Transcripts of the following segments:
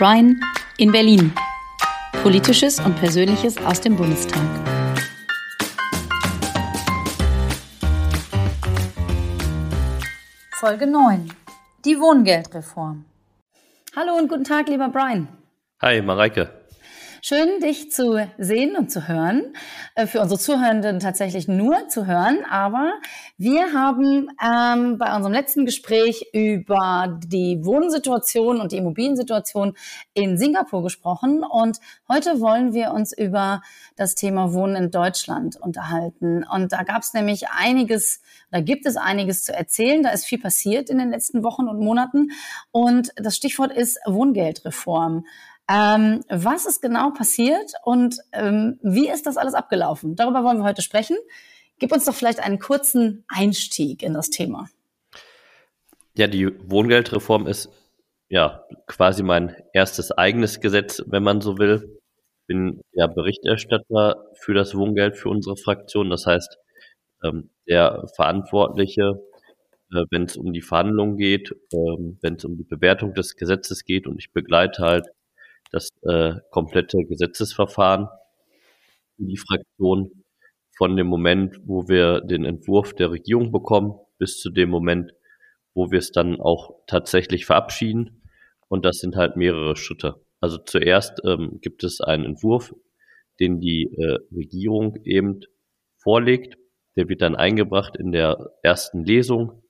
Brian in Berlin. Politisches und Persönliches aus dem Bundestag. Folge 9. Die Wohngeldreform. Hallo und guten Tag, lieber Brian. Hi, Mareike. Schön, dich zu sehen und zu hören. Äh, für unsere Zuhörenden tatsächlich nur zu hören. Aber wir haben ähm, bei unserem letzten Gespräch über die Wohnsituation und die Immobiliensituation in Singapur gesprochen. Und heute wollen wir uns über das Thema Wohnen in Deutschland unterhalten. Und da gab es nämlich einiges, da gibt es einiges zu erzählen. Da ist viel passiert in den letzten Wochen und Monaten. Und das Stichwort ist Wohngeldreform. Ähm, was ist genau passiert und ähm, wie ist das alles abgelaufen? Darüber wollen wir heute sprechen. Gib uns doch vielleicht einen kurzen Einstieg in das Thema. Ja, die Wohngeldreform ist ja quasi mein erstes eigenes Gesetz, wenn man so will. Ich bin ja Berichterstatter für das Wohngeld für unsere Fraktion. Das heißt, ähm, der Verantwortliche, äh, wenn es um die Verhandlungen geht, ähm, wenn es um die Bewertung des Gesetzes geht und ich begleite halt das äh, komplette Gesetzesverfahren in die Fraktion von dem Moment, wo wir den Entwurf der Regierung bekommen, bis zu dem Moment, wo wir es dann auch tatsächlich verabschieden. Und das sind halt mehrere Schritte. Also zuerst ähm, gibt es einen Entwurf, den die äh, Regierung eben vorlegt. Der wird dann eingebracht in der ersten Lesung.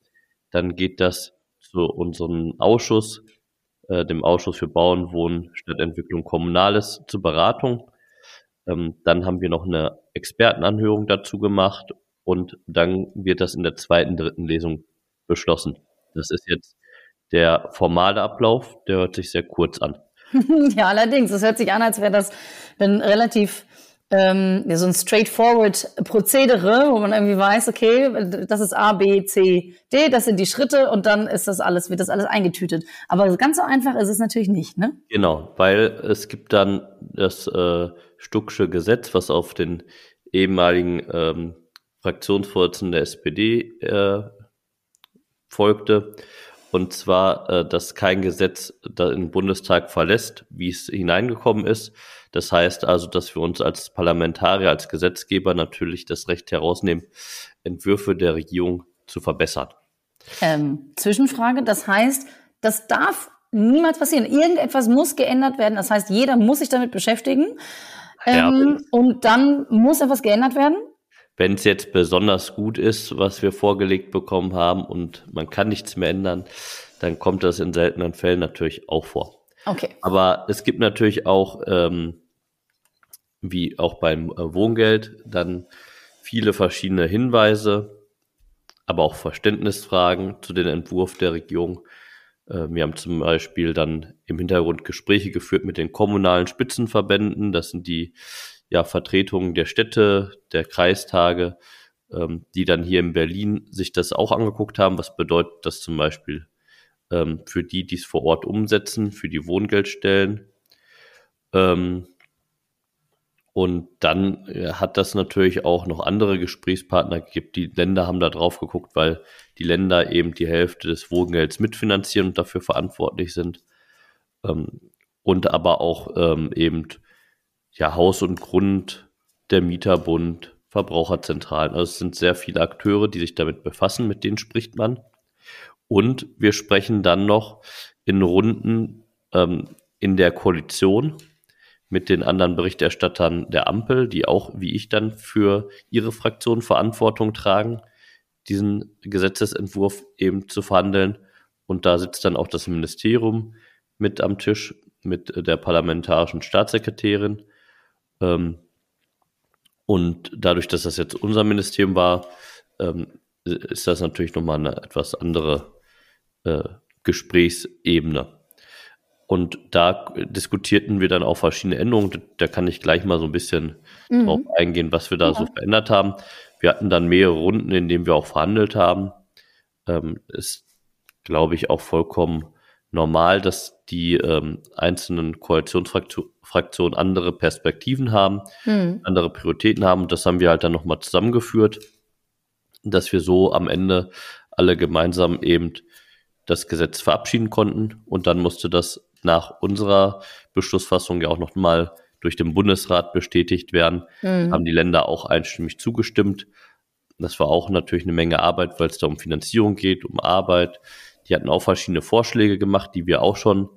Dann geht das zu unserem Ausschuss, äh, dem Ausschuss für Bauen, Wohnen, Stadtentwicklung, Kommunales zur Beratung. Ähm, dann haben wir noch eine Expertenanhörung dazu gemacht und dann wird das in der zweiten, dritten Lesung beschlossen. Das ist jetzt der formale Ablauf, der hört sich sehr kurz an. ja, allerdings, es hört sich an, als wäre das ein relativ ähm, so ein straightforward Prozedere, wo man irgendwie weiß, okay, das ist A, B, C, D, das sind die Schritte und dann ist das alles, wird das alles eingetütet. Aber ganz so einfach ist es natürlich nicht, ne? Genau, weil es gibt dann das äh, Stucksche Gesetz, was auf den ehemaligen ähm, Fraktionsvorsitzenden der SPD äh, folgte. Und zwar, äh, dass kein Gesetz da den Bundestag verlässt, wie es hineingekommen ist. Das heißt also, dass wir uns als Parlamentarier, als Gesetzgeber natürlich das Recht herausnehmen, Entwürfe der Regierung zu verbessern. Ähm, Zwischenfrage, das heißt, das darf niemals passieren. Irgendetwas muss geändert werden. Das heißt, jeder muss sich damit beschäftigen. Ähm, ja, und dann muss etwas geändert werden? Wenn es jetzt besonders gut ist, was wir vorgelegt bekommen haben und man kann nichts mehr ändern, dann kommt das in seltenen Fällen natürlich auch vor. Okay. Aber es gibt natürlich auch, ähm, wie auch beim äh, Wohngeld, dann viele verschiedene Hinweise, aber auch Verständnisfragen zu dem Entwurf der Regierung. Äh, wir haben zum Beispiel dann im Hintergrund Gespräche geführt mit den kommunalen Spitzenverbänden. Das sind die ja, Vertretungen der Städte, der Kreistage, ähm, die dann hier in Berlin sich das auch angeguckt haben. Was bedeutet das zum Beispiel ähm, für die, die es vor Ort umsetzen, für die Wohngeldstellen? Ähm, und dann äh, hat das natürlich auch noch andere Gesprächspartner gegeben. Die Länder haben da drauf geguckt, weil die Länder eben die Hälfte des Wohngelds mitfinanzieren und dafür verantwortlich sind. Ähm, und aber auch ähm, eben ja, Haus und Grund, der Mieterbund, Verbraucherzentralen. Also es sind sehr viele Akteure, die sich damit befassen, mit denen spricht man. Und wir sprechen dann noch in Runden ähm, in der Koalition mit den anderen Berichterstattern der Ampel, die auch, wie ich dann, für ihre Fraktion Verantwortung tragen, diesen Gesetzesentwurf eben zu verhandeln. Und da sitzt dann auch das Ministerium mit am Tisch mit der parlamentarischen Staatssekretärin ähm, und dadurch, dass das jetzt unser Ministerium war, ähm, ist das natürlich nochmal eine etwas andere äh, Gesprächsebene. Und da diskutierten wir dann auch verschiedene Änderungen. Da kann ich gleich mal so ein bisschen mhm. drauf eingehen, was wir da ja. so verändert haben. Wir hatten dann mehrere Runden, in denen wir auch verhandelt haben. Ähm, ist, glaube ich, auch vollkommen normal, dass die ähm, einzelnen Koalitionsfraktionen andere Perspektiven haben, hm. andere Prioritäten haben. Und das haben wir halt dann nochmal zusammengeführt, dass wir so am Ende alle gemeinsam eben das Gesetz verabschieden konnten. Und dann musste das nach unserer Beschlussfassung ja auch noch mal durch den Bundesrat bestätigt werden, mhm. haben die Länder auch einstimmig zugestimmt. Das war auch natürlich eine Menge Arbeit, weil es da um Finanzierung geht, um Arbeit. Die hatten auch verschiedene Vorschläge gemacht, die wir auch schon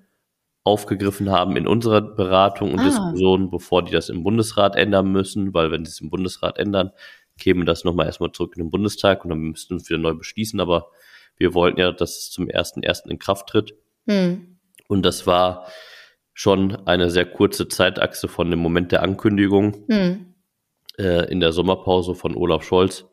aufgegriffen haben in unserer Beratung und ah. Diskussion, bevor die das im Bundesrat ändern müssen, weil wenn sie es im Bundesrat ändern, käme das nochmal erstmal zurück in den Bundestag und dann müssten wir es wieder neu beschließen. Aber wir wollten ja, dass es zum ersten ersten in Kraft tritt. Hm. Und das war schon eine sehr kurze Zeitachse von dem Moment der Ankündigung hm. äh, in der Sommerpause von Olaf Scholz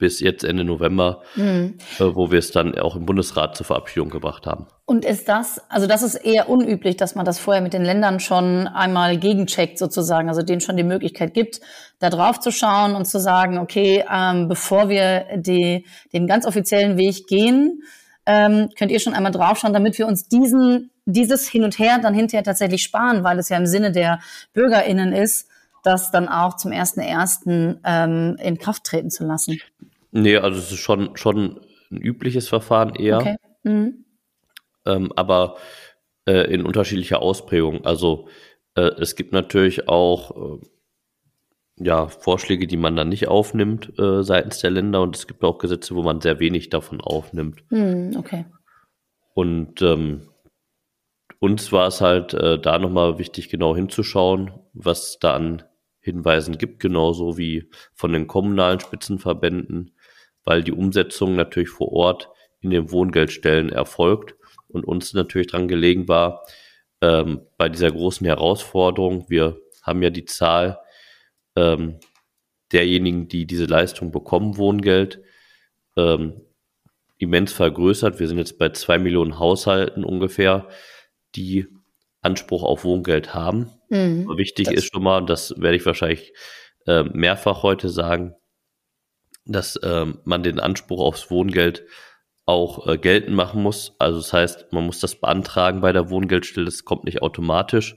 bis jetzt Ende November, mhm. äh, wo wir es dann auch im Bundesrat zur Verabschiedung gebracht haben. Und ist das, also das ist eher unüblich, dass man das vorher mit den Ländern schon einmal gegencheckt sozusagen, also denen schon die Möglichkeit gibt, da drauf zu schauen und zu sagen, okay, ähm, bevor wir die, den ganz offiziellen Weg gehen, ähm, könnt ihr schon einmal draufschauen, damit wir uns diesen, dieses Hin und Her dann hinterher tatsächlich sparen, weil es ja im Sinne der BürgerInnen ist, das dann auch zum 1.1. Ähm, in Kraft treten zu lassen. Nee, also es ist schon, schon ein übliches Verfahren eher. Okay. Mhm. Ähm, aber äh, in unterschiedlicher Ausprägung. Also äh, es gibt natürlich auch äh, ja, Vorschläge, die man dann nicht aufnimmt äh, seitens der Länder und es gibt auch Gesetze, wo man sehr wenig davon aufnimmt. Mhm, okay. Und ähm, uns war es halt äh, da nochmal wichtig, genau hinzuschauen, was da an Hinweisen gibt, genauso wie von den kommunalen Spitzenverbänden weil die Umsetzung natürlich vor Ort in den Wohngeldstellen erfolgt und uns natürlich dran gelegen war, ähm, bei dieser großen Herausforderung, wir haben ja die Zahl ähm, derjenigen, die diese Leistung bekommen, Wohngeld, ähm, immens vergrößert. Wir sind jetzt bei zwei Millionen Haushalten ungefähr, die Anspruch auf Wohngeld haben. Mhm, wichtig ist schon mal, das werde ich wahrscheinlich äh, mehrfach heute sagen, dass ähm, man den Anspruch aufs Wohngeld auch äh, geltend machen muss. Also das heißt, man muss das beantragen bei der Wohngeldstelle, das kommt nicht automatisch.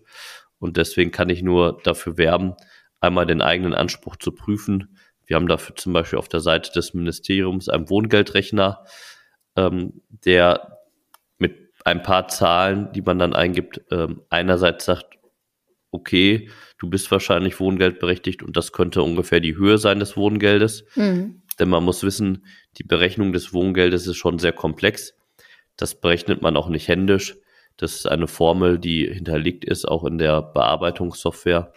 Und deswegen kann ich nur dafür werben, einmal den eigenen Anspruch zu prüfen. Wir haben dafür zum Beispiel auf der Seite des Ministeriums einen Wohngeldrechner, ähm, der mit ein paar Zahlen, die man dann eingibt, ähm, einerseits sagt, okay, du bist wahrscheinlich wohngeldberechtigt und das könnte ungefähr die Höhe sein des Wohngeldes. Mhm. Denn man muss wissen, die Berechnung des Wohngeldes ist schon sehr komplex. Das berechnet man auch nicht händisch. Das ist eine Formel, die hinterlegt ist, auch in der Bearbeitungssoftware,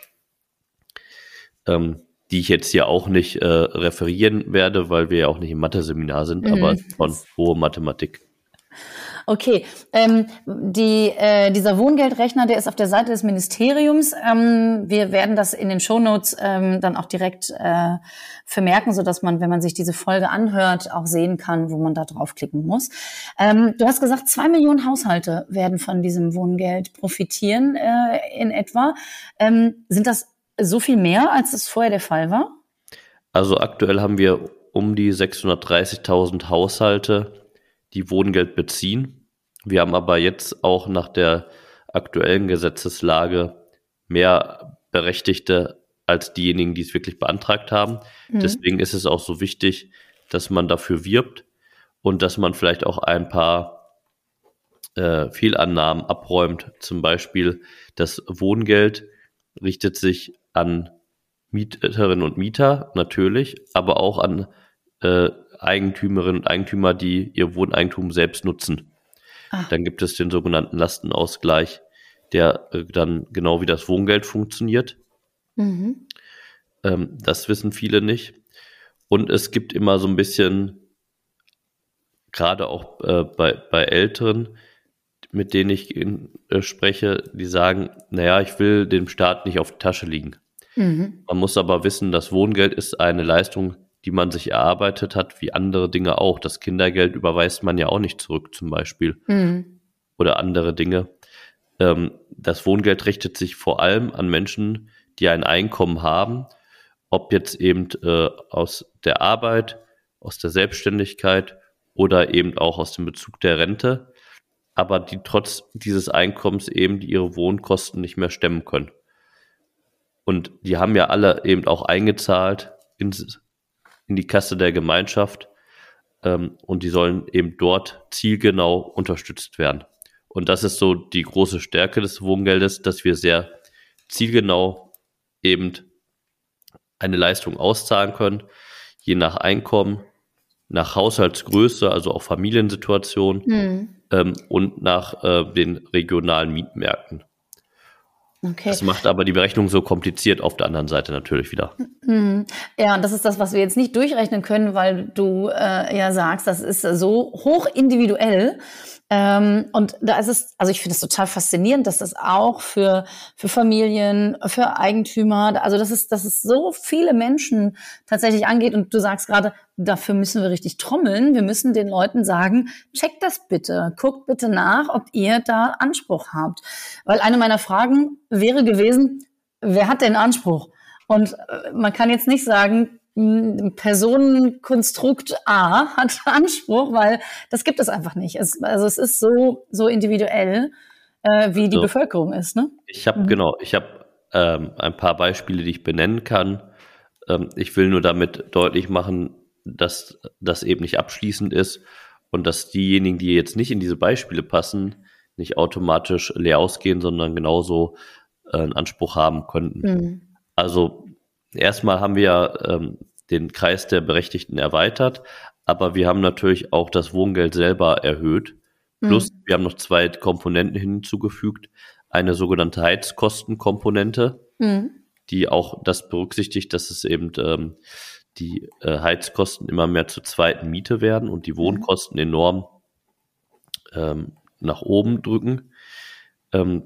ähm, die ich jetzt hier auch nicht äh, referieren werde, weil wir ja auch nicht im Mathe-Seminar sind, mhm. aber von hohe Mathematik. Okay, ähm, die, äh, dieser Wohngeldrechner, der ist auf der Seite des Ministeriums. Ähm, wir werden das in den Shownotes ähm, dann auch direkt äh, vermerken, so dass man, wenn man sich diese Folge anhört, auch sehen kann, wo man da draufklicken muss. Ähm, du hast gesagt, zwei Millionen Haushalte werden von diesem Wohngeld profitieren äh, in etwa. Ähm, sind das so viel mehr, als es vorher der Fall war? Also aktuell haben wir um die 630.000 Haushalte, die Wohngeld beziehen. Wir haben aber jetzt auch nach der aktuellen Gesetzeslage mehr Berechtigte als diejenigen, die es wirklich beantragt haben. Mhm. Deswegen ist es auch so wichtig, dass man dafür wirbt und dass man vielleicht auch ein paar äh, Fehlannahmen abräumt. Zum Beispiel das Wohngeld richtet sich an Mieterinnen und Mieter natürlich, aber auch an äh, Eigentümerinnen und Eigentümer, die ihr Wohneigentum selbst nutzen. Ah. Dann gibt es den sogenannten Lastenausgleich, der äh, dann genau wie das Wohngeld funktioniert. Mhm. Ähm, das wissen viele nicht. Und es gibt immer so ein bisschen, gerade auch äh, bei, bei Älteren, mit denen ich äh, spreche, die sagen, naja, ich will dem Staat nicht auf die Tasche liegen. Mhm. Man muss aber wissen, das Wohngeld ist eine Leistung, die man sich erarbeitet hat, wie andere Dinge auch. Das Kindergeld überweist man ja auch nicht zurück, zum Beispiel. Mhm. Oder andere Dinge. Ähm, das Wohngeld richtet sich vor allem an Menschen, die ein Einkommen haben, ob jetzt eben äh, aus der Arbeit, aus der Selbstständigkeit oder eben auch aus dem Bezug der Rente, aber die trotz dieses Einkommens eben ihre Wohnkosten nicht mehr stemmen können. Und die haben ja alle eben auch eingezahlt ins in die Kasse der Gemeinschaft ähm, und die sollen eben dort zielgenau unterstützt werden. Und das ist so die große Stärke des Wohngeldes, dass wir sehr zielgenau eben eine Leistung auszahlen können, je nach Einkommen, nach Haushaltsgröße, also auch Familiensituation mhm. ähm, und nach äh, den regionalen Mietmärkten. Okay. Das macht aber die Berechnung so kompliziert auf der anderen Seite natürlich wieder. Mhm. Ja, und das ist das, was wir jetzt nicht durchrechnen können, weil du äh, ja sagst, das ist so hoch individuell. Ähm, und da ist es, also ich finde es total faszinierend, dass das auch für, für Familien, für Eigentümer, also das ist, dass es so viele Menschen tatsächlich angeht. Und du sagst gerade, dafür müssen wir richtig trommeln. Wir müssen den Leuten sagen, checkt das bitte, guckt bitte nach, ob ihr da Anspruch habt. Weil eine meiner Fragen wäre gewesen, wer hat denn Anspruch? Und äh, man kann jetzt nicht sagen, Personenkonstrukt A hat Anspruch, weil das gibt es einfach nicht. Es, also es ist so, so individuell, äh, wie die also, Bevölkerung ist. Ne? Ich habe, mhm. genau, ich habe ähm, ein paar Beispiele, die ich benennen kann. Ähm, ich will nur damit deutlich machen, dass das eben nicht abschließend ist und dass diejenigen, die jetzt nicht in diese Beispiele passen, nicht automatisch leer ausgehen, sondern genauso äh, einen Anspruch haben könnten. Mhm. Also erstmal haben wir ähm, den Kreis der Berechtigten erweitert, aber wir haben natürlich auch das Wohngeld selber erhöht. Plus, mhm. wir haben noch zwei Komponenten hinzugefügt. Eine sogenannte Heizkostenkomponente, mhm. die auch das berücksichtigt, dass es eben ähm, die äh, Heizkosten immer mehr zur zweiten Miete werden und die mhm. Wohnkosten enorm ähm, nach oben drücken. Ähm,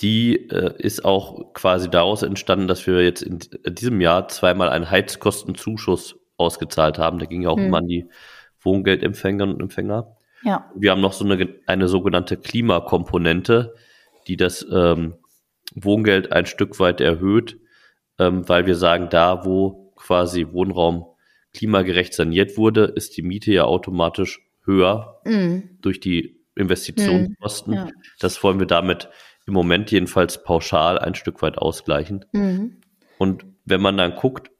die äh, ist auch quasi daraus entstanden, dass wir jetzt in diesem Jahr zweimal einen Heizkostenzuschuss ausgezahlt haben. Der ging ja auch hm. immer an die Wohngeldempfängerinnen und Empfänger. Ja. Wir haben noch so eine, eine sogenannte Klimakomponente, die das ähm, Wohngeld ein Stück weit erhöht, ähm, weil wir sagen, da wo quasi Wohnraum klimagerecht saniert wurde, ist die Miete ja automatisch höher mm. durch die Investitionskosten. Mm. Ja. Das wollen wir damit im Moment jedenfalls pauschal ein Stück weit ausgleichen. Mhm. Und wenn man dann guckt,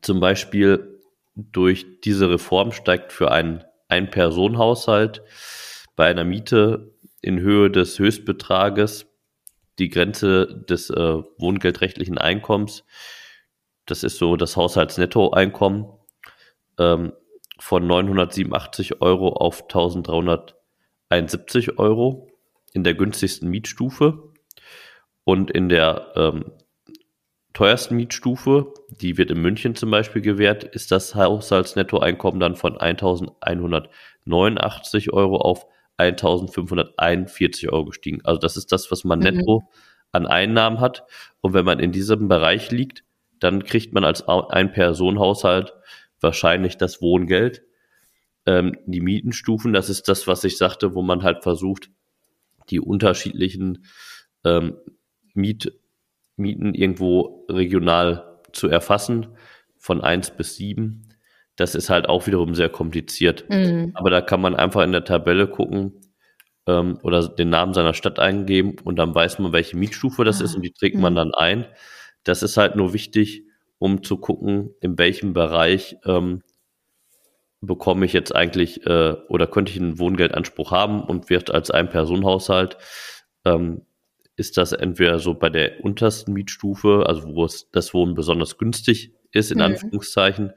zum Beispiel durch diese Reform steigt für einen Ein-Personen-Haushalt bei einer Miete in Höhe des Höchstbetrages die Grenze des äh, wohngeldrechtlichen Einkommens, das ist so das Haushaltsnettoeinkommen, ähm, von 987 Euro auf 1371 Euro in der günstigsten Mietstufe und in der ähm, teuersten Mietstufe, die wird in München zum Beispiel gewährt, ist das Haushaltsnettoeinkommen dann von 1.189 Euro auf 1.541 Euro gestiegen. Also das ist das, was man mhm. netto an Einnahmen hat. Und wenn man in diesem Bereich liegt, dann kriegt man als Ein-Personen-Haushalt wahrscheinlich das Wohngeld. Ähm, die Mietenstufen, das ist das, was ich sagte, wo man halt versucht, die unterschiedlichen ähm, Miet, Mieten irgendwo regional zu erfassen, von eins bis sieben. Das ist halt auch wiederum sehr kompliziert. Mhm. Aber da kann man einfach in der Tabelle gucken ähm, oder den Namen seiner Stadt eingeben und dann weiß man, welche Mietstufe das ah. ist und die trägt mhm. man dann ein. Das ist halt nur wichtig, um zu gucken, in welchem Bereich ähm, bekomme ich jetzt eigentlich äh, oder könnte ich einen Wohngeldanspruch haben und wird als Ein-Personen-Haushalt, ähm, ist das entweder so bei der untersten Mietstufe, also wo es das Wohnen besonders günstig ist, in mhm. Anführungszeichen,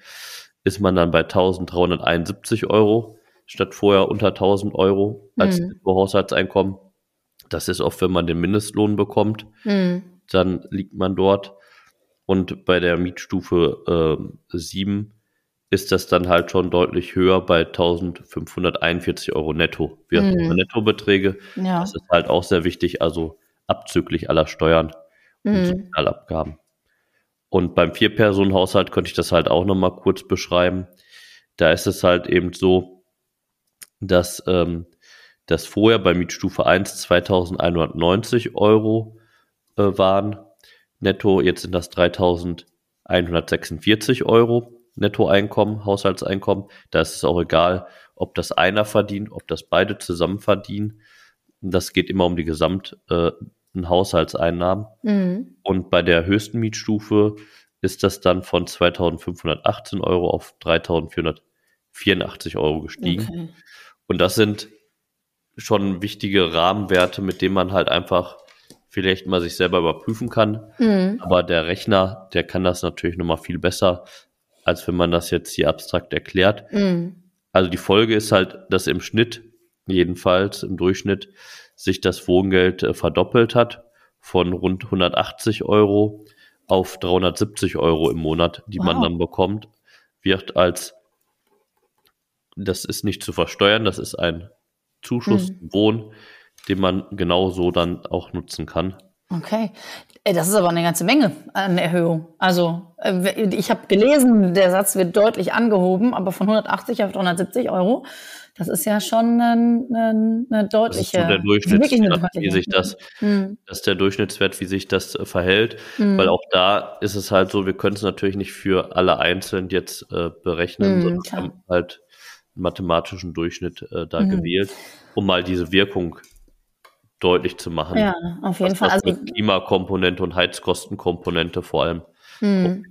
ist man dann bei 1371 Euro statt vorher unter 1000 Euro als mhm. Haushaltseinkommen. Das ist oft, wenn man den Mindestlohn bekommt, mhm. dann liegt man dort. Und bei der Mietstufe äh, 7 ist das dann halt schon deutlich höher bei 1541 Euro netto. Wir mhm. haben Nettobeträge. Ja. Das ist halt auch sehr wichtig, also abzüglich aller Steuern mhm. und Sozialabgaben. Und beim Vier-Personen-Haushalt könnte ich das halt auch nochmal kurz beschreiben. Da ist es halt eben so, dass ähm, das vorher bei Mietstufe 1 2190 Euro äh, waren netto, jetzt sind das 3146 Euro. Nettoeinkommen, Haushaltseinkommen. Da ist es auch egal, ob das einer verdient, ob das beide zusammen verdienen. Das geht immer um die gesamten äh, Haushaltseinnahmen. Mhm. Und bei der höchsten Mietstufe ist das dann von 2.518 Euro auf 3.484 Euro gestiegen. Okay. Und das sind schon wichtige Rahmenwerte, mit denen man halt einfach vielleicht mal sich selber überprüfen kann. Mhm. Aber der Rechner, der kann das natürlich nochmal viel besser, als wenn man das jetzt hier abstrakt erklärt. Mhm. Also die Folge ist halt, dass im Schnitt, jedenfalls im Durchschnitt, sich das Wohngeld äh, verdoppelt hat von rund 180 Euro auf 370 Euro im Monat, die wow. man dann bekommt, wird als, das ist nicht zu versteuern, das ist ein Zuschuss mhm. Wohn, den man genauso dann auch nutzen kann. Okay. Das ist aber eine ganze Menge an Erhöhung. Also äh, ich habe gelesen, der Satz wird deutlich angehoben, aber von 180 auf 370 Euro, das ist ja schon eine, eine, eine deutliche. Das ist so der Durchschnittswert, wie sich das, hm. das ist der Durchschnittswert, wie sich das äh, verhält, hm. weil auch da ist es halt so, wir können es natürlich nicht für alle einzeln jetzt äh, berechnen, hm, sondern klar. haben halt einen mathematischen Durchschnitt äh, da hm. gewählt, um mal diese Wirkung deutlich zu machen. Ja, auf jeden Fall. Also Klimakomponente und Heizkostenkomponente vor allem. Hm.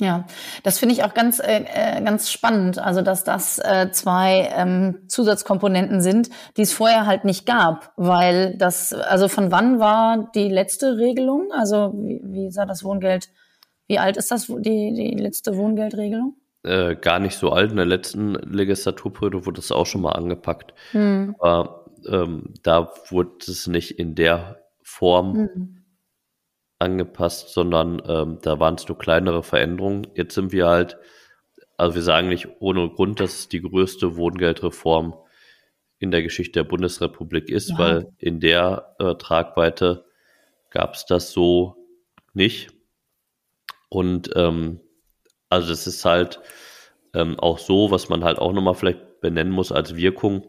Ja, das finde ich auch ganz, äh, äh, ganz spannend. Also, dass das äh, zwei ähm, Zusatzkomponenten sind, die es vorher halt nicht gab. Weil das, also von wann war die letzte Regelung? Also, wie, wie sah das Wohngeld, wie alt ist das, die, die letzte Wohngeldregelung? Äh, gar nicht so alt. In der letzten Legislaturperiode wurde das auch schon mal angepackt. Hm. Aber ähm, da wurde es nicht in der Form mhm. angepasst, sondern ähm, da waren es nur kleinere Veränderungen. Jetzt sind wir halt, also wir sagen nicht ohne Grund, dass es die größte Wohngeldreform in der Geschichte der Bundesrepublik ist, ja. weil in der äh, Tragweite gab es das so nicht. Und ähm, also es ist halt ähm, auch so, was man halt auch nochmal vielleicht benennen muss als Wirkung,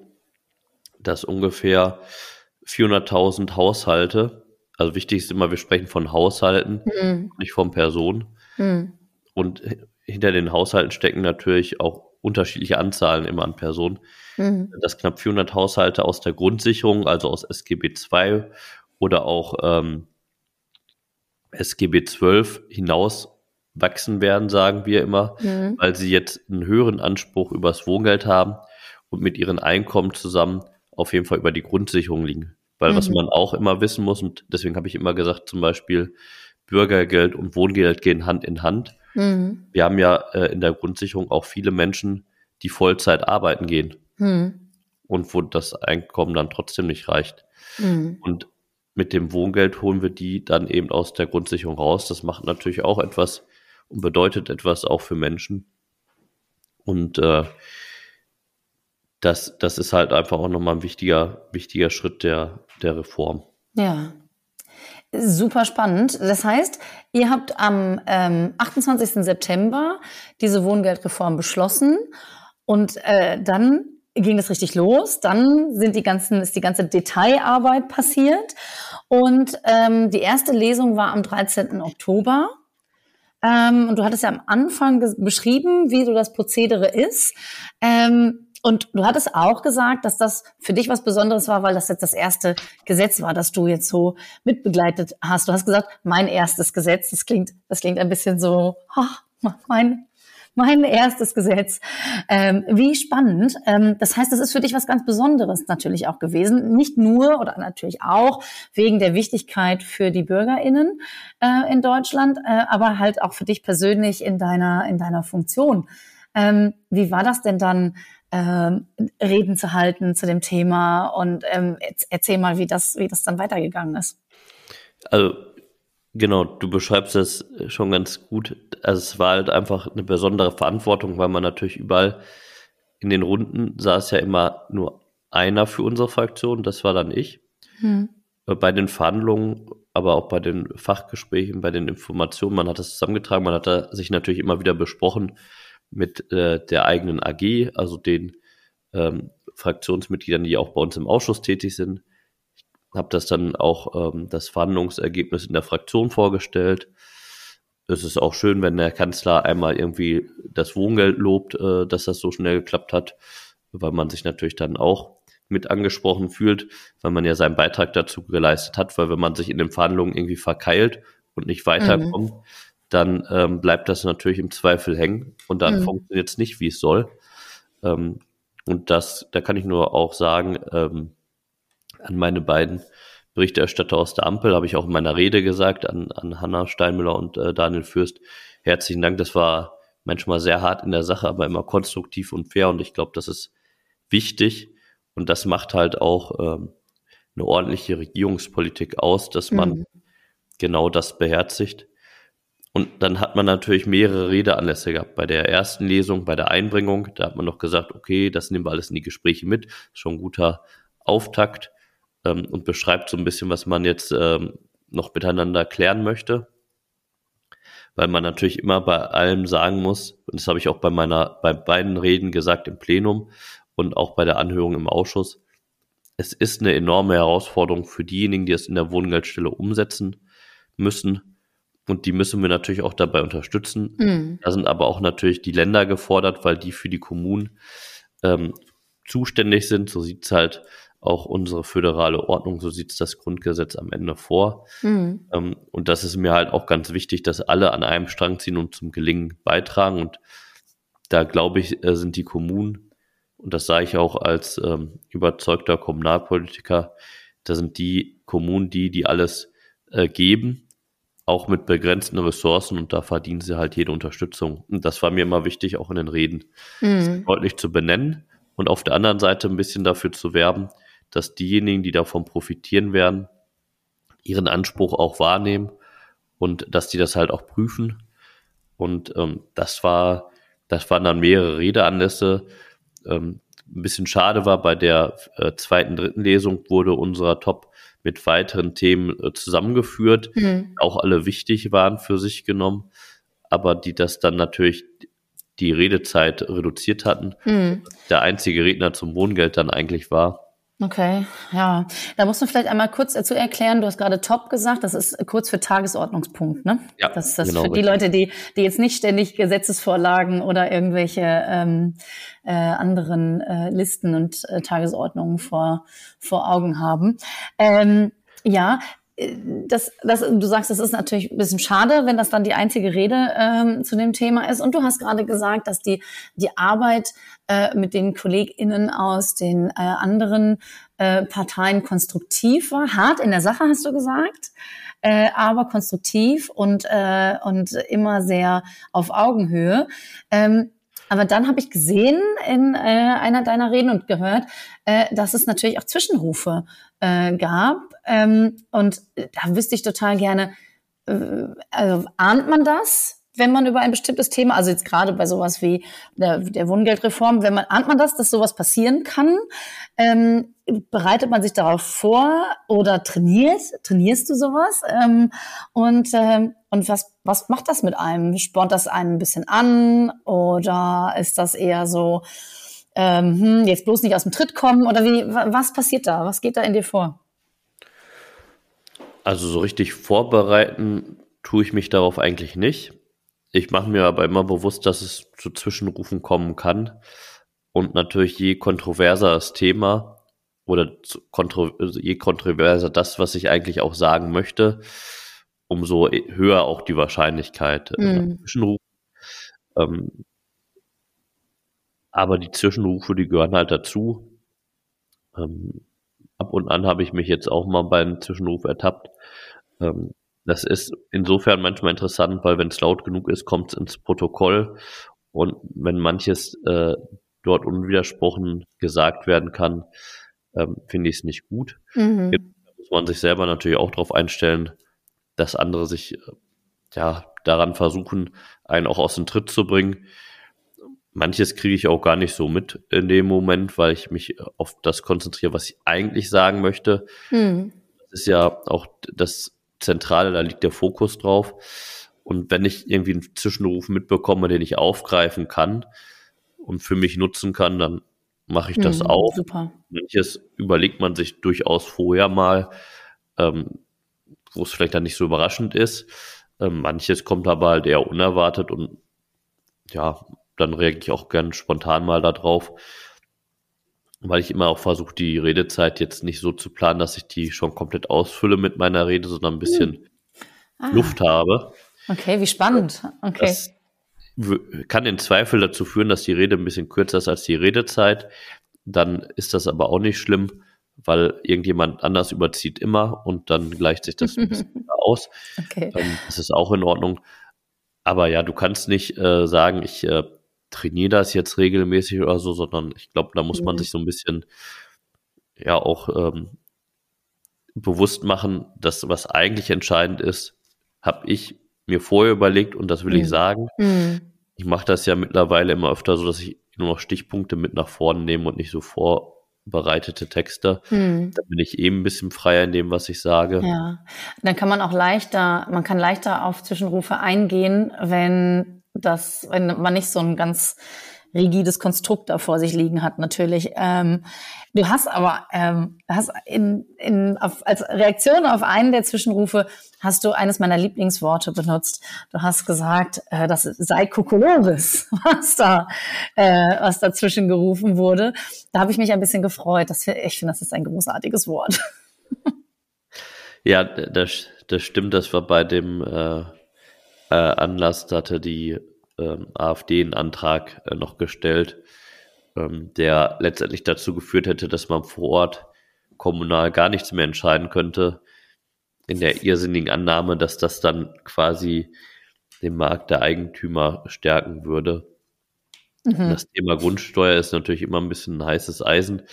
dass ungefähr 400.000 Haushalte, also wichtig ist immer, wir sprechen von Haushalten, mhm. nicht von Personen. Mhm. Und hinter den Haushalten stecken natürlich auch unterschiedliche Anzahlen immer an Personen. Mhm. Dass knapp 400 Haushalte aus der Grundsicherung, also aus SGB II oder auch ähm, SGB XII hinaus wachsen werden, sagen wir immer, mhm. weil sie jetzt einen höheren Anspruch übers Wohngeld haben und mit ihren Einkommen zusammen auf jeden Fall über die Grundsicherung liegen. Weil mhm. was man auch immer wissen muss, und deswegen habe ich immer gesagt, zum Beispiel Bürgergeld und Wohngeld gehen Hand in Hand. Mhm. Wir haben ja äh, in der Grundsicherung auch viele Menschen, die Vollzeit arbeiten gehen mhm. und wo das Einkommen dann trotzdem nicht reicht. Mhm. Und mit dem Wohngeld holen wir die dann eben aus der Grundsicherung raus. Das macht natürlich auch etwas und bedeutet etwas auch für Menschen. Und äh, das, das ist halt einfach auch nochmal ein wichtiger, wichtiger Schritt der, der Reform. Ja. Super spannend. Das heißt, ihr habt am ähm, 28. September diese Wohngeldreform beschlossen und äh, dann ging es richtig los. Dann sind die ganzen, ist die ganze Detailarbeit passiert und ähm, die erste Lesung war am 13. Oktober. Ähm, und du hattest ja am Anfang beschrieben, wie so das Prozedere ist. Ähm, und du hattest auch gesagt, dass das für dich was Besonderes war, weil das jetzt das erste Gesetz war, das du jetzt so mitbegleitet hast. Du hast gesagt, mein erstes Gesetz. Das klingt, das klingt ein bisschen so, oh, mein, mein erstes Gesetz. Ähm, wie spannend. Ähm, das heißt, das ist für dich was ganz Besonderes natürlich auch gewesen. Nicht nur oder natürlich auch wegen der Wichtigkeit für die BürgerInnen äh, in Deutschland, äh, aber halt auch für dich persönlich in deiner, in deiner Funktion. Ähm, wie war das denn dann? Ähm, Reden zu halten zu dem Thema und ähm, erzähl mal, wie das, wie das dann weitergegangen ist. Also genau, du beschreibst das schon ganz gut. Also es war halt einfach eine besondere Verantwortung, weil man natürlich überall in den Runden saß ja immer nur einer für unsere Fraktion, das war dann ich. Hm. Bei den Verhandlungen, aber auch bei den Fachgesprächen, bei den Informationen, man hat das zusammengetragen, man hat da sich natürlich immer wieder besprochen, mit äh, der eigenen AG, also den ähm, Fraktionsmitgliedern, die auch bei uns im Ausschuss tätig sind. Ich habe das dann auch ähm, das Verhandlungsergebnis in der Fraktion vorgestellt. Es ist auch schön, wenn der Kanzler einmal irgendwie das Wohngeld lobt, äh, dass das so schnell geklappt hat, weil man sich natürlich dann auch mit angesprochen fühlt, weil man ja seinen Beitrag dazu geleistet hat, weil wenn man sich in den Verhandlungen irgendwie verkeilt und nicht weiterkommt, mhm dann ähm, bleibt das natürlich im Zweifel hängen und dann mhm. funktioniert es nicht, wie es soll. Ähm, und das, da kann ich nur auch sagen, ähm, an meine beiden Berichterstatter aus der Ampel, habe ich auch in meiner Rede gesagt, an, an Hanna Steinmüller und äh, Daniel Fürst. Herzlichen Dank, das war manchmal sehr hart in der Sache, aber immer konstruktiv und fair und ich glaube, das ist wichtig und das macht halt auch ähm, eine ordentliche Regierungspolitik aus, dass man mhm. genau das beherzigt. Und dann hat man natürlich mehrere Redeanlässe gehabt. Bei der ersten Lesung, bei der Einbringung, da hat man noch gesagt, okay, das nehmen wir alles in die Gespräche mit. Schon ein guter Auftakt ähm, und beschreibt so ein bisschen, was man jetzt ähm, noch miteinander klären möchte. Weil man natürlich immer bei allem sagen muss, und das habe ich auch bei meiner, bei beiden Reden gesagt im Plenum und auch bei der Anhörung im Ausschuss, es ist eine enorme Herausforderung für diejenigen, die es in der Wohngeldstelle umsetzen müssen. Und die müssen wir natürlich auch dabei unterstützen. Mhm. Da sind aber auch natürlich die Länder gefordert, weil die für die Kommunen ähm, zuständig sind. So sieht es halt auch unsere föderale Ordnung, so sieht es das Grundgesetz am Ende vor. Mhm. Ähm, und das ist mir halt auch ganz wichtig, dass alle an einem Strang ziehen und zum Gelingen beitragen. Und da glaube ich, äh, sind die Kommunen, und das sage ich auch als ähm, überzeugter Kommunalpolitiker, da sind die Kommunen die, die alles äh, geben, auch mit begrenzten Ressourcen und da verdienen sie halt jede Unterstützung. Und das war mir immer wichtig, auch in den Reden mhm. deutlich zu benennen und auf der anderen Seite ein bisschen dafür zu werben, dass diejenigen, die davon profitieren werden, ihren Anspruch auch wahrnehmen und dass die das halt auch prüfen. Und ähm, das war, das waren dann mehrere Redeanlässe. Ähm, ein bisschen schade war, bei der äh, zweiten, dritten Lesung wurde unser Top mit weiteren Themen äh, zusammengeführt, mhm. auch alle wichtig waren für sich genommen, aber die das dann natürlich die Redezeit reduziert hatten. Mhm. Der einzige Redner zum Wohngeld dann eigentlich war. Okay, ja. Da musst du vielleicht einmal kurz dazu erklären, du hast gerade Top gesagt, das ist kurz für Tagesordnungspunkt, ne? Ja, das ist das genau, für die Leute, die, die jetzt nicht ständig Gesetzesvorlagen oder irgendwelche ähm, äh, anderen äh, Listen und äh, Tagesordnungen vor, vor Augen haben. Ähm, ja, das, das, du sagst, das ist natürlich ein bisschen schade, wenn das dann die einzige Rede ähm, zu dem Thema ist. Und du hast gerade gesagt, dass die, die Arbeit äh, mit den KollegInnen aus den äh, anderen äh, Parteien konstruktiv war. Hart in der Sache, hast du gesagt, äh, aber konstruktiv und, äh, und immer sehr auf Augenhöhe. Ähm, aber dann habe ich gesehen in äh, einer deiner Reden und gehört, äh, dass es natürlich auch Zwischenrufe äh, gab. Ähm, und da wüsste ich total gerne, äh, also ahnt man das? Wenn man über ein bestimmtes Thema, also jetzt gerade bei sowas wie der, der Wohngeldreform, wenn man ahnt man das, dass sowas passieren kann, ähm, bereitet man sich darauf vor oder trainiert, trainierst du sowas? Ähm, und ähm, und was was macht das mit einem? Spornt das einen ein bisschen an oder ist das eher so ähm, hm, jetzt bloß nicht aus dem Tritt kommen oder wie? Was passiert da? Was geht da in dir vor? Also so richtig vorbereiten tue ich mich darauf eigentlich nicht. Ich mache mir aber immer bewusst, dass es zu Zwischenrufen kommen kann. Und natürlich je kontroverser das Thema oder kontro je kontroverser das, was ich eigentlich auch sagen möchte, umso höher auch die Wahrscheinlichkeit mhm. Zwischenrufen. Ähm, aber die Zwischenrufe, die gehören halt dazu. Ähm, ab und an habe ich mich jetzt auch mal beim Zwischenruf ertappt. Ähm, das ist insofern manchmal interessant, weil wenn es laut genug ist, kommt es ins Protokoll. Und wenn manches äh, dort unwidersprochen gesagt werden kann, ähm, finde ich es nicht gut. Mhm. Jetzt muss man sich selber natürlich auch darauf einstellen, dass andere sich äh, ja daran versuchen, einen auch aus dem Tritt zu bringen. Manches kriege ich auch gar nicht so mit in dem Moment, weil ich mich auf das konzentriere, was ich eigentlich sagen möchte. Mhm. Das ist ja auch das Zentrale, da liegt der Fokus drauf. Und wenn ich irgendwie einen Zwischenruf mitbekomme, den ich aufgreifen kann und für mich nutzen kann, dann mache ich das mhm, auch. Super. Manches überlegt man sich durchaus vorher mal, ähm, wo es vielleicht dann nicht so überraschend ist. Ähm, manches kommt aber halt eher unerwartet und ja, dann reagiere ich auch gern spontan mal darauf weil ich immer auch versuche, die Redezeit jetzt nicht so zu planen, dass ich die schon komplett ausfülle mit meiner Rede, sondern ein bisschen hm. ah. Luft habe. Okay, wie spannend. Okay. Das kann in Zweifel dazu führen, dass die Rede ein bisschen kürzer ist als die Redezeit. Dann ist das aber auch nicht schlimm, weil irgendjemand anders überzieht immer und dann gleicht sich das ein bisschen aus. Okay. Das ist auch in Ordnung. Aber ja, du kannst nicht äh, sagen, ich äh, trainiere das jetzt regelmäßig oder so, sondern ich glaube, da muss man mhm. sich so ein bisschen ja auch ähm, bewusst machen, dass was eigentlich entscheidend ist, habe ich mir vorher überlegt und das will mhm. ich sagen. Mhm. Ich mache das ja mittlerweile immer öfter so, dass ich nur noch Stichpunkte mit nach vorne nehme und nicht so vorbereitete Texte. Mhm. Da bin ich eben ein bisschen freier in dem, was ich sage. Ja, dann kann man auch leichter, man kann leichter auf Zwischenrufe eingehen, wenn das, wenn man nicht so ein ganz rigides Konstrukt da vor sich liegen hat, natürlich. Ähm, du hast aber ähm, hast in, in, auf, als Reaktion auf einen der Zwischenrufe hast du eines meiner Lieblingsworte benutzt. Du hast gesagt, äh, das sei Kokolores, was da, äh, was dazwischen gerufen wurde. Da habe ich mich ein bisschen gefreut. Das, ich finde, das ist ein großartiges Wort. Ja, das, das stimmt. Das war bei dem äh, äh, Anlass, da hatte die ähm, AfD einen Antrag äh, noch gestellt, ähm, der letztendlich dazu geführt hätte, dass man vor Ort kommunal gar nichts mehr entscheiden könnte, in der irrsinnigen Annahme, dass das dann quasi den Markt der Eigentümer stärken würde. Mhm. Das Thema Grundsteuer ist natürlich immer ein bisschen ein heißes Eisen,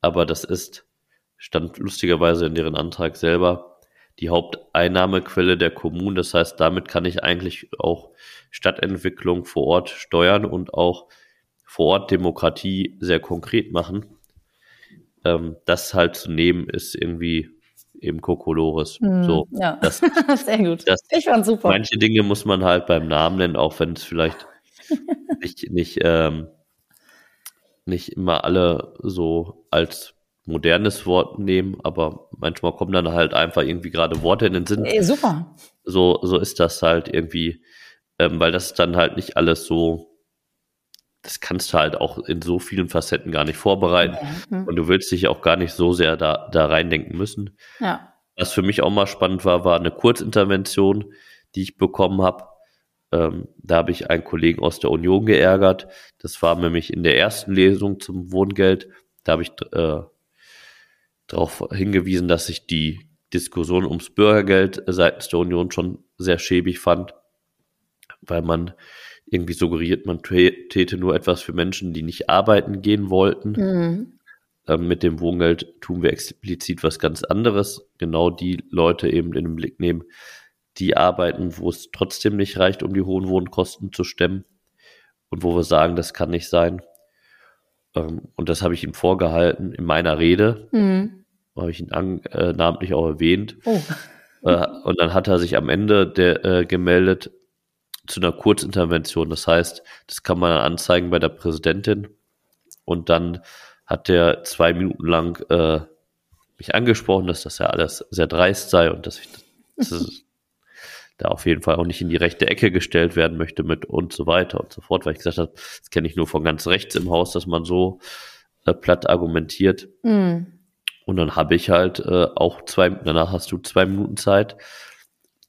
aber das ist, stand lustigerweise in deren Antrag selber, die Haupteinnahmequelle der Kommunen. Das heißt, damit kann ich eigentlich auch Stadtentwicklung vor Ort steuern und auch vor Ort Demokratie sehr konkret machen. Ähm, das halt zu nehmen ist irgendwie eben Kokolores. Mm, so, ja, das, sehr gut. Das, ich fand super. Manche Dinge muss man halt beim Namen nennen, auch wenn es vielleicht nicht, nicht, ähm, nicht immer alle so als modernes Wort nehmen, aber manchmal kommen dann halt einfach irgendwie gerade Worte in den Sinn. Ey, super. So, so ist das halt irgendwie, ähm, weil das dann halt nicht alles so, das kannst du halt auch in so vielen Facetten gar nicht vorbereiten. Mhm. Und du willst dich auch gar nicht so sehr da, da reindenken müssen. Ja. Was für mich auch mal spannend war, war eine Kurzintervention, die ich bekommen habe. Ähm, da habe ich einen Kollegen aus der Union geärgert. Das war nämlich in der ersten Lesung zum Wohngeld. Da habe ich äh, darauf hingewiesen, dass ich die Diskussion ums Bürgergeld seitens der Union schon sehr schäbig fand, weil man irgendwie suggeriert, man täte nur etwas für Menschen, die nicht arbeiten gehen wollten. Mhm. Ähm, mit dem Wohngeld tun wir explizit was ganz anderes. Genau die Leute eben in den Blick nehmen, die arbeiten, wo es trotzdem nicht reicht, um die hohen Wohnkosten zu stemmen. Und wo wir sagen, das kann nicht sein. Ähm, und das habe ich ihm vorgehalten in meiner Rede. Mhm. Habe ich ihn an, äh, namentlich auch erwähnt. Oh. Äh, und dann hat er sich am Ende der, äh, gemeldet zu einer Kurzintervention. Das heißt, das kann man anzeigen bei der Präsidentin. Und dann hat er zwei Minuten lang äh, mich angesprochen, dass das ja alles sehr dreist sei und dass ich das, das da auf jeden Fall auch nicht in die rechte Ecke gestellt werden möchte mit und so weiter und so fort, weil ich gesagt habe, das kenne ich nur von ganz rechts im Haus, dass man so äh, platt argumentiert. Mm. Und dann habe ich halt äh, auch zwei, danach hast du zwei Minuten Zeit,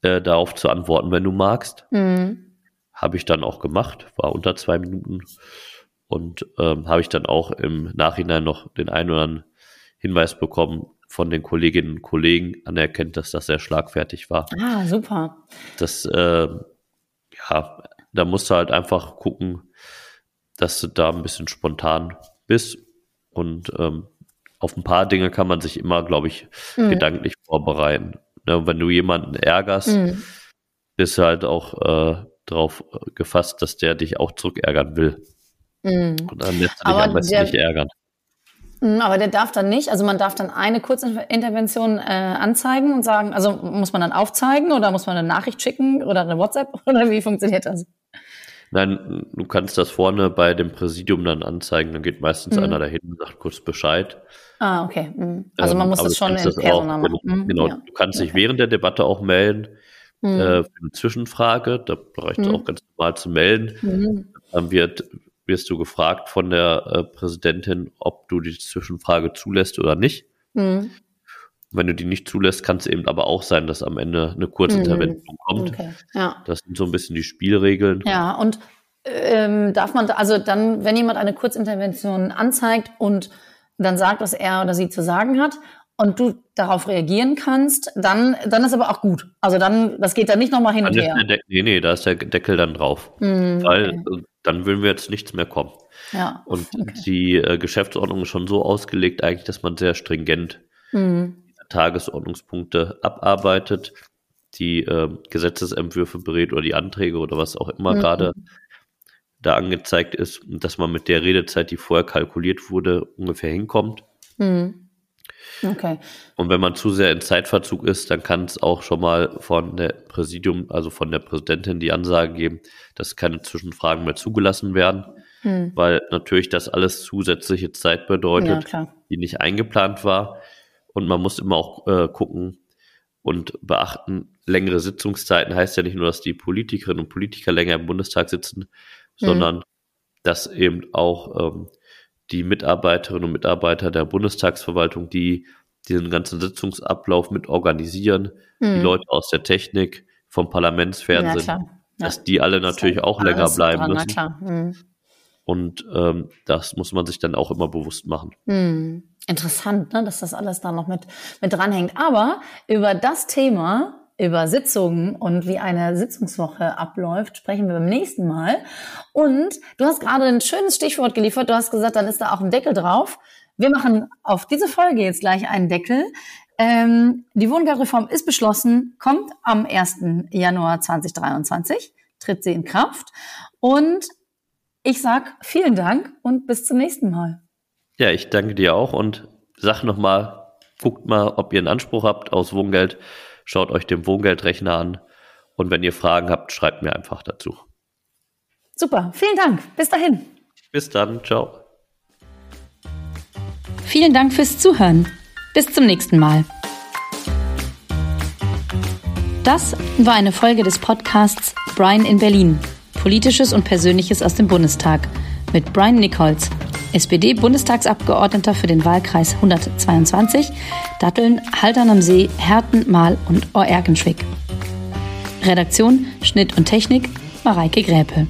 äh, darauf zu antworten, wenn du magst. Mm. Habe ich dann auch gemacht, war unter zwei Minuten. Und ähm, habe ich dann auch im Nachhinein noch den einen oder anderen Hinweis bekommen, von den Kolleginnen und Kollegen anerkennt, dass das sehr schlagfertig war. Ah, super. Das, äh, ja, da musst du halt einfach gucken, dass du da ein bisschen spontan bist. Und ähm, auf ein paar Dinge kann man sich immer, glaube ich, mhm. gedanklich vorbereiten. Ne, wenn du jemanden ärgerst, mhm. bist du halt auch äh, darauf gefasst, dass der dich auch zurückärgern will. Mhm. Und dann lässt du dich Aber am besten der, nicht ärgern. Mhm, aber der darf dann nicht, also man darf dann eine Kurzintervention äh, anzeigen und sagen, also muss man dann aufzeigen oder muss man eine Nachricht schicken oder eine WhatsApp oder wie funktioniert das? Nein, du kannst das vorne bei dem Präsidium dann anzeigen, dann geht meistens mhm. einer dahin und sagt kurz Bescheid. Ah, okay. Mhm. Also man ähm, muss das schon in Persona machen. Mhm. Genau, ja. du kannst dich okay. während der Debatte auch melden mhm. äh, für eine Zwischenfrage, da reicht es mhm. auch ganz normal zu melden. Dann wird wirst du gefragt von der äh, Präsidentin, ob du die Zwischenfrage zulässt oder nicht. Mhm. Wenn du die nicht zulässt, kann es eben aber auch sein, dass am Ende eine Kurzintervention mhm. kommt. Okay. Ja. Das sind so ein bisschen die Spielregeln. Ja, und ähm, darf man, also dann, wenn jemand eine Kurzintervention anzeigt und dann sagt, was er oder sie zu sagen hat und du darauf reagieren kannst, dann, dann ist aber auch gut. Also dann, das geht dann nicht nochmal hin und her. nee, nee, da ist der Deckel dann drauf. Mm, Weil okay. Dann würden wir jetzt nichts mehr kommen. Ja, und okay. die äh, Geschäftsordnung ist schon so ausgelegt eigentlich, dass man sehr stringent mm. Tagesordnungspunkte abarbeitet, die äh, Gesetzesentwürfe berät oder die Anträge oder was auch immer mm. gerade da angezeigt ist, dass man mit der Redezeit, die vorher kalkuliert wurde, ungefähr hinkommt. Mhm. Okay. Und wenn man zu sehr in Zeitverzug ist, dann kann es auch schon mal von der Präsidium, also von der Präsidentin die Ansage geben, dass keine Zwischenfragen mehr zugelassen werden, hm. weil natürlich das alles zusätzliche Zeit bedeutet, ja, die nicht eingeplant war. Und man muss immer auch äh, gucken und beachten, längere Sitzungszeiten heißt ja nicht nur, dass die Politikerinnen und Politiker länger im Bundestag sitzen, hm. sondern dass eben auch ähm, die Mitarbeiterinnen und Mitarbeiter der Bundestagsverwaltung, die diesen ganzen Sitzungsablauf mit organisieren, mhm. die Leute aus der Technik, vom Parlamentsfernsehen, ja, ja. dass die alle natürlich auch länger bleiben dran, müssen. Mhm. Und ähm, das muss man sich dann auch immer bewusst machen. Mhm. Interessant, ne, dass das alles da noch mit, mit dranhängt. Aber über das Thema über Sitzungen und wie eine Sitzungswoche abläuft, sprechen wir beim nächsten Mal. Und du hast gerade ein schönes Stichwort geliefert. Du hast gesagt, dann ist da auch ein Deckel drauf. Wir machen auf diese Folge jetzt gleich einen Deckel. Ähm, die Wohngeldreform ist beschlossen, kommt am 1. Januar 2023, tritt sie in Kraft. Und ich sag vielen Dank und bis zum nächsten Mal. Ja, ich danke dir auch und sag nochmal, guckt mal, ob ihr einen Anspruch habt aus Wohngeld Schaut euch den Wohngeldrechner an und wenn ihr Fragen habt, schreibt mir einfach dazu. Super, vielen Dank. Bis dahin. Bis dann, ciao. Vielen Dank fürs Zuhören. Bis zum nächsten Mal. Das war eine Folge des Podcasts Brian in Berlin. Politisches und Persönliches aus dem Bundestag mit Brian Nichols, SPD-Bundestagsabgeordneter für den Wahlkreis 122, Datteln, Haltern am See, Herten, Mahl und Oerkenschwick. Redaktion, Schnitt und Technik, Mareike Gräpe.